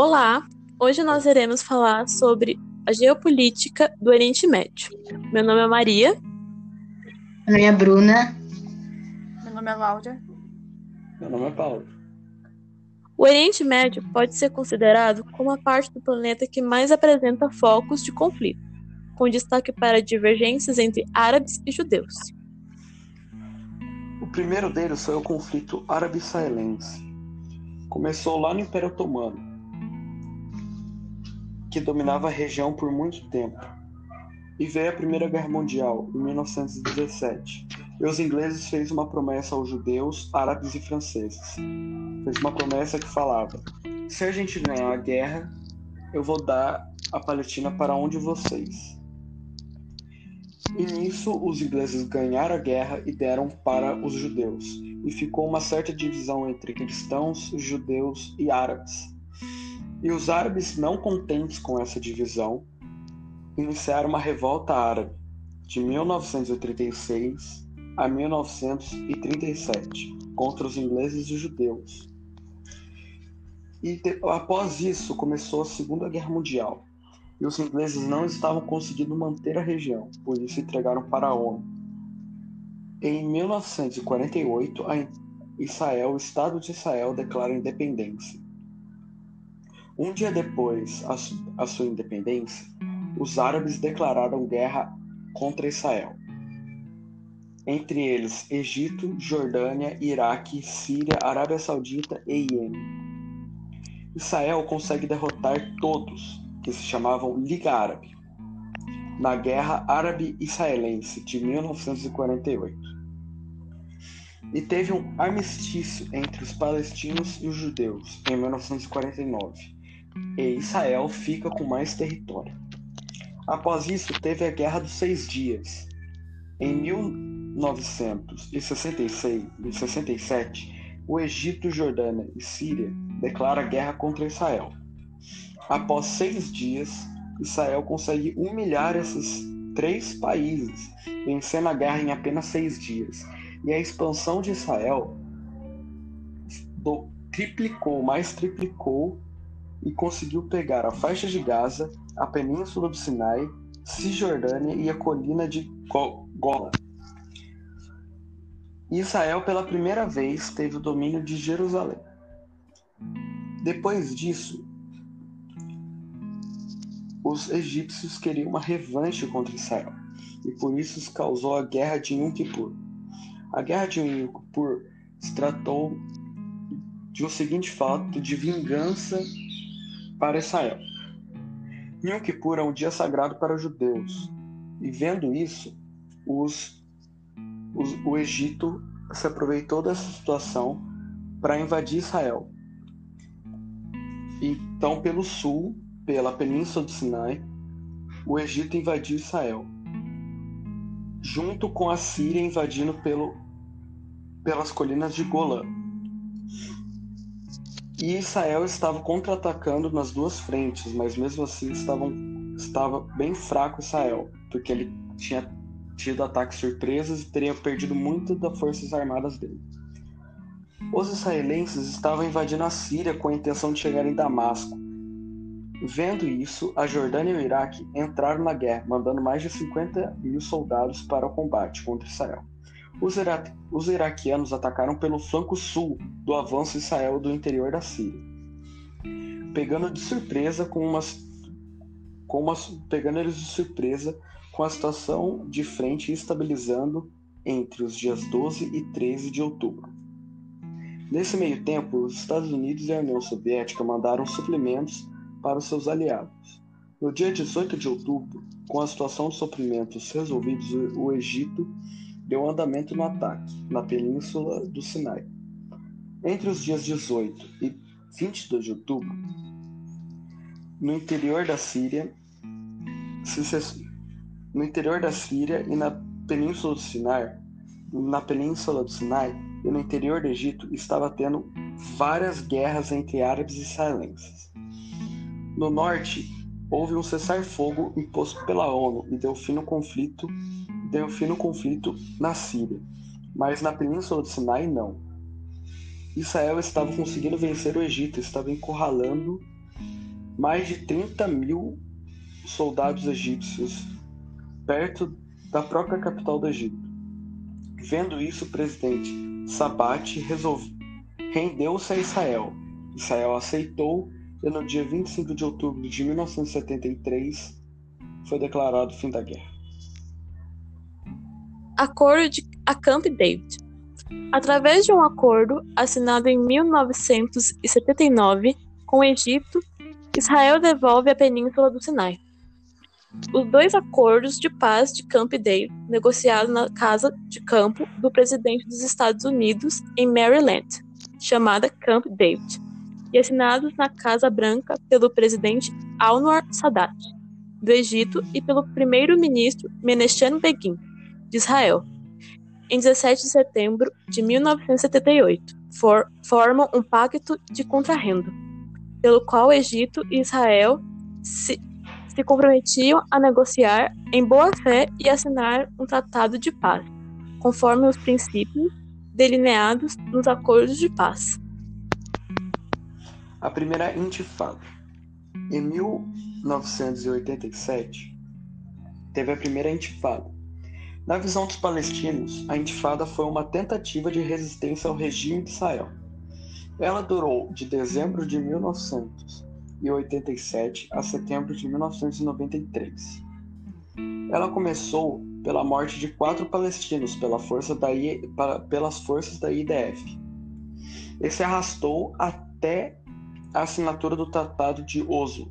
Olá! Hoje nós iremos falar sobre a geopolítica do Oriente Médio. Meu nome é Maria. Meu nome é Bruna. Meu nome é Cláudia. Meu nome é Paulo. O Oriente Médio pode ser considerado como a parte do planeta que mais apresenta focos de conflito, com destaque para divergências entre árabes e judeus. O primeiro deles foi o conflito árabe-israelense. Começou lá no Império Otomano, que dominava a região por muito tempo. E veio a Primeira Guerra Mundial, em 1917. E os ingleses fez uma promessa aos judeus, árabes e franceses. Fez uma promessa que falava: se a gente ganhar a guerra, eu vou dar a Palestina para um de vocês. E nisso os ingleses ganharam a guerra e deram para os judeus. E ficou uma certa divisão entre cristãos, judeus e árabes. E os árabes, não contentes com essa divisão, iniciaram uma revolta árabe de 1936 a 1937 contra os ingleses e os judeus. E após isso começou a Segunda Guerra Mundial. E os ingleses não estavam conseguindo manter a região, por isso entregaram para a ONU. Em 1948, Israel, o Estado de Israel declara independência. Um dia depois a sua independência, os árabes declararam guerra contra Israel. Entre eles, Egito, Jordânia, Iraque, Síria, Arábia Saudita e Iêmen. Israel consegue derrotar todos, que se chamavam Liga Árabe, na Guerra Árabe-Israelense de 1948. E teve um armistício entre os palestinos e os judeus em 1949 e Israel fica com mais território. Após isso, teve a Guerra dos Seis Dias. Em 1966 o Egito, Jordânia e Síria declaram guerra contra Israel. Após seis dias, Israel consegue humilhar esses três países, vencendo a guerra em apenas seis dias. E a expansão de Israel triplicou, mais triplicou e conseguiu pegar a faixa de Gaza, a península do Sinai, Cisjordânia e a colina de Golan. Israel, pela primeira vez, teve o domínio de Jerusalém. Depois disso, os egípcios queriam uma revanche contra Israel e por isso causou a Guerra de Yom Kippur. A Guerra de Yom Kippur se tratou de um seguinte fato de vingança para Israel. Yom Kippur é um dia sagrado para os judeus, e vendo isso, os, os, o Egito se aproveitou dessa situação para invadir Israel. Então, pelo sul, pela península do Sinai, o Egito invadiu Israel, junto com a Síria invadindo pelo, pelas colinas de Golã. E Israel estava contra-atacando nas duas frentes, mas mesmo assim estavam, estava bem fraco Israel, porque ele tinha tido ataques surpresas e teria perdido muito das forças armadas dele. Os israelenses estavam invadindo a Síria com a intenção de chegar em Damasco. Vendo isso, a Jordânia e o Iraque entraram na guerra, mandando mais de 50 mil soldados para o combate contra Israel. Os, ira os iraquianos atacaram pelo flanco sul do avanço Israel do interior da Síria, pegando de surpresa com umas, com umas, pegando eles de surpresa com a situação de frente estabilizando entre os dias 12 e 13 de outubro. Nesse meio tempo, os Estados Unidos e a União Soviética mandaram suplementos para os seus aliados. No dia 18 de outubro, com a situação de suprimentos resolvidos, o Egito deu andamento no ataque na península do Sinai. Entre os dias 18 e 22 de outubro, no interior da Síria, no interior da Síria e na península do Sinai, na península do Sinai e no interior do Egito estava tendo várias guerras entre árabes e israelenses. No norte, houve um cessar-fogo imposto pela ONU e deu fim no conflito deu fim no conflito na Síria, mas na Península do Sinai não. Israel estava conseguindo vencer o Egito, estava encurralando mais de 30 mil soldados egípcios perto da própria capital do Egito. Vendo isso, o presidente Sabate resolveu rendeu-se a Israel. Israel aceitou e no dia 25 de outubro de 1973 foi declarado o fim da guerra. Acordo de Camp David. Através de um acordo assinado em 1979 com o Egito, Israel devolve a península do Sinai. Os dois acordos de paz de Camp David, negociados na casa de campo do presidente dos Estados Unidos em Maryland, chamada Camp David, e assinados na Casa Branca pelo presidente Anwar Sadat, do Egito, e pelo primeiro-ministro Menachem Begin, de Israel, em 17 de setembro de 1978, for, formam um pacto de contrarrendo, pelo qual Egito e Israel se, se comprometiam a negociar em boa fé e assinar um tratado de paz, conforme os princípios delineados nos acordos de paz. A primeira intifada. Em 1987, teve a primeira intifada, na visão dos palestinos, a Intifada foi uma tentativa de resistência ao regime de Israel. Ela durou de dezembro de 1987 a setembro de 1993. Ela começou pela morte de quatro palestinos pela força da I, pelas forças da IDF e se arrastou até a assinatura do Tratado de Oslo.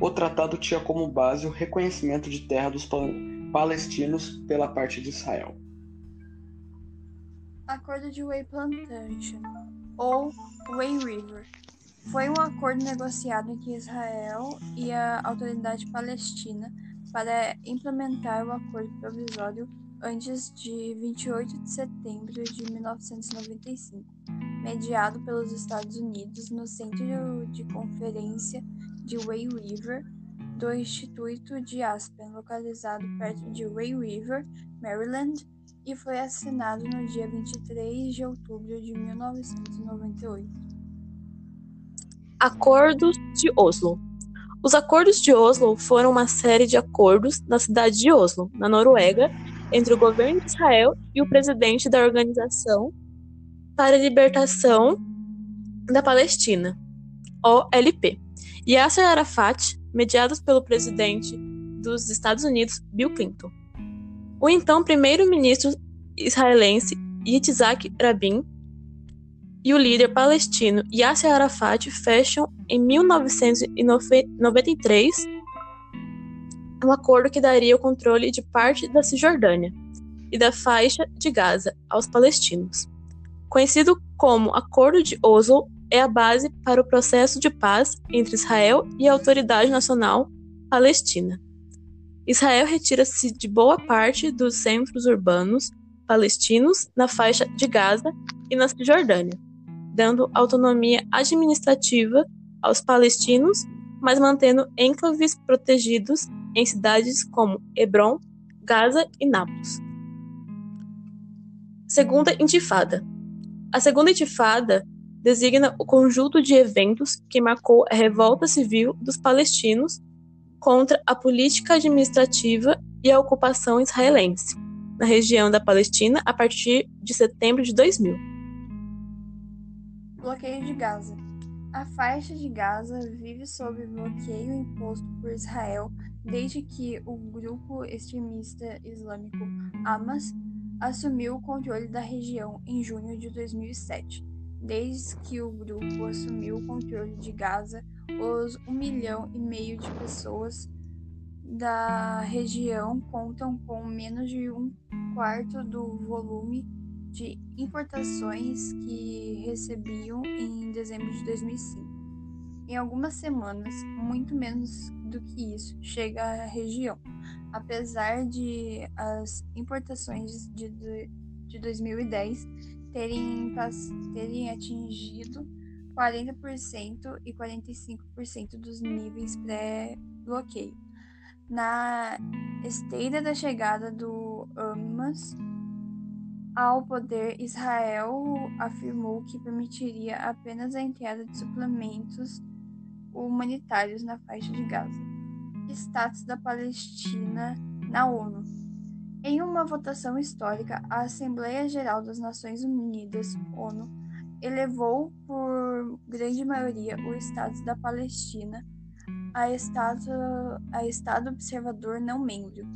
O tratado tinha como base o reconhecimento de terra dos palestinos palestinos pela parte de Israel. Acordo de Way Plantation, ou Way River, foi um acordo negociado entre Israel e a autoridade palestina para implementar o acordo provisório antes de 28 de setembro de 1995, mediado pelos Estados Unidos no Centro de Conferência de Way River do Instituto de Aspen, localizado perto de Ray River, Maryland, e foi assinado no dia 23 de outubro de 1998. Acordos de Oslo. Os Acordos de Oslo foram uma série de acordos na cidade de Oslo, na Noruega, entre o governo de Israel e o presidente da Organização para a Libertação da Palestina, OLP. Yasser Arafat mediados pelo presidente dos Estados Unidos, Bill Clinton. O então primeiro-ministro israelense Yitzhak Rabin e o líder palestino Yasser Arafat fecham em 1993 um acordo que daria o controle de parte da Cisjordânia e da faixa de Gaza aos palestinos. Conhecido como Acordo de Oslo, é a base para o processo de paz entre Israel e a Autoridade Nacional Palestina. Israel retira-se de boa parte dos centros urbanos palestinos na faixa de Gaza e na Cisjordânia, dando autonomia administrativa aos palestinos, mas mantendo enclaves protegidos em cidades como Hebron, Gaza e Nápoles. Segunda Intifada. A Segunda Intifada designa o conjunto de eventos que marcou a revolta civil dos palestinos contra a política administrativa e a ocupação israelense na região da Palestina a partir de setembro de 2000. Bloqueio de Gaza. A faixa de Gaza vive sob bloqueio imposto por Israel desde que o grupo extremista islâmico Hamas assumiu o controle da região em junho de 2007. Desde que o grupo assumiu o controle de Gaza, os um milhão e meio de pessoas da região contam com menos de um quarto do volume de importações que recebiam em dezembro de 2005. Em algumas semanas, muito menos do que isso chega à região, apesar de as importações de, de 2010 terem, terem atingido 40% e 45% dos níveis pré-bloqueio. Na esteira da chegada do Hamas ao poder, Israel afirmou que permitiria apenas a entrada de suplementos humanitários na faixa de Gaza. Status da Palestina na ONU. Em uma votação histórica, a Assembleia Geral das Nações Unidas, ONU, elevou por grande maioria o status da Palestina a estado, a estado observador não membro.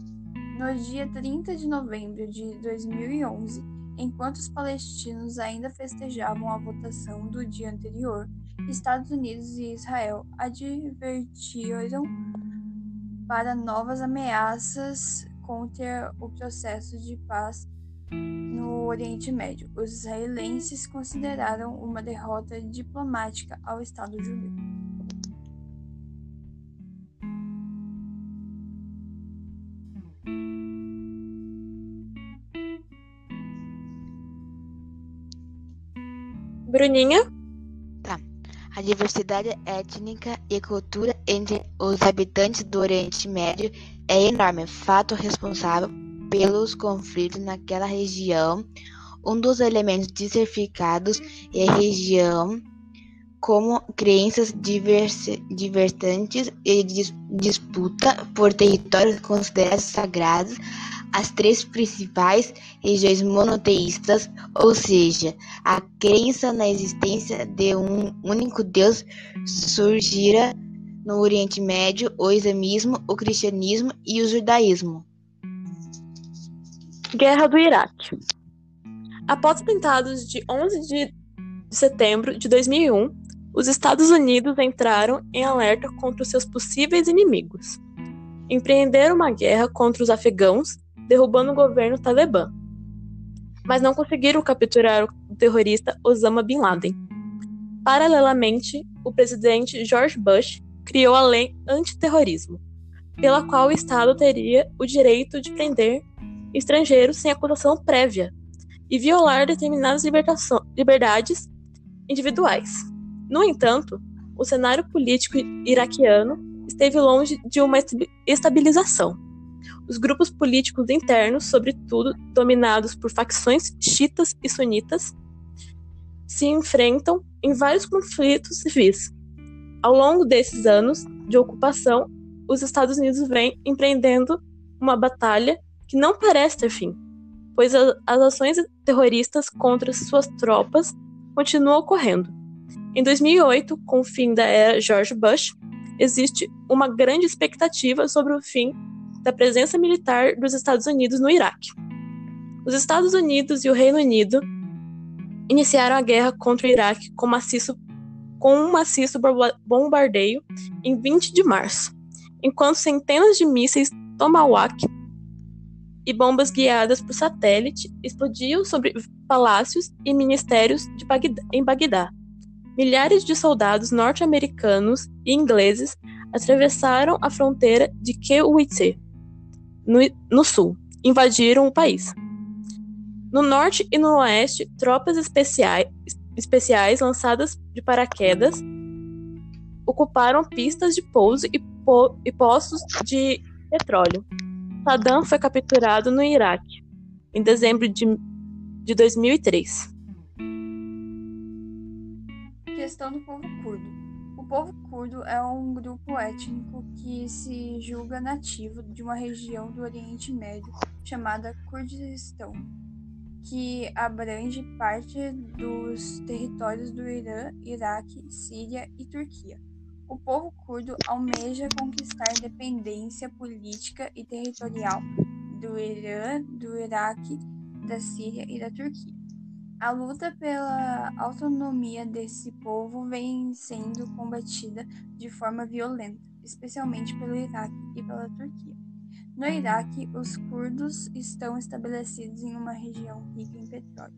No dia 30 de novembro de 2011, enquanto os palestinos ainda festejavam a votação do dia anterior, Estados Unidos e Israel advertiram para novas ameaças contra o processo de paz no Oriente Médio. Os israelenses consideraram uma derrota diplomática ao Estado judeu. Bruninha? A diversidade étnica e cultura entre os habitantes do Oriente Médio é enorme, fato responsável pelos conflitos naquela região. Um dos elementos diversificados é a região, como crenças diversantes e disputa por territórios considerados sagrados as três principais regiões monoteístas, ou seja, a crença na existência de um único Deus, surgira no Oriente Médio o islamismo, o cristianismo e o judaísmo. Guerra do Iraque. Após atentados de 11 de setembro de 2001, os Estados Unidos entraram em alerta contra os seus possíveis inimigos. Empreenderam uma guerra contra os afegãos derrubando o governo talibã. Mas não conseguiram capturar o terrorista Osama Bin Laden. Paralelamente, o presidente George Bush criou a lei antiterrorismo, pela qual o Estado teria o direito de prender estrangeiros sem acusação prévia e violar determinadas liberdades individuais. No entanto, o cenário político iraquiano esteve longe de uma estabilização. Os grupos políticos internos, sobretudo dominados por facções xiitas e sunitas, se enfrentam em vários conflitos civis. Ao longo desses anos de ocupação, os Estados Unidos vêm empreendendo uma batalha que não parece ter fim, pois as ações terroristas contra suas tropas continuam ocorrendo. Em 2008, com o fim da era George Bush, existe uma grande expectativa sobre o fim da presença militar dos Estados Unidos no Iraque. Os Estados Unidos e o Reino Unido iniciaram a guerra contra o Iraque com, maciço, com um maciço bombardeio em 20 de março, enquanto centenas de mísseis Tomahawk e bombas guiadas por satélite explodiam sobre palácios e ministérios Bagdá, em Bagdá. Milhares de soldados norte-americanos e ingleses atravessaram a fronteira de Kuwait no, no sul, invadiram o país. No norte e no oeste, tropas especiais, especiais lançadas de paraquedas ocuparam pistas de pouso e, po e postos de petróleo. Saddam foi capturado no Iraque em dezembro de, de 2003. Questão do povo curdo povo curdo é um grupo étnico que se julga nativo de uma região do Oriente Médio chamada Kurdistão, que abrange parte dos territórios do Irã, Iraque, Síria e Turquia. O povo curdo almeja conquistar independência política e territorial do Irã, do Iraque, da Síria e da Turquia. A luta pela autonomia desse povo vem sendo combatida de forma violenta, especialmente pelo Iraque e pela Turquia. No Iraque, os curdos estão estabelecidos em uma região rica em petróleo.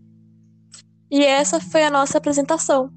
E essa foi a nossa apresentação.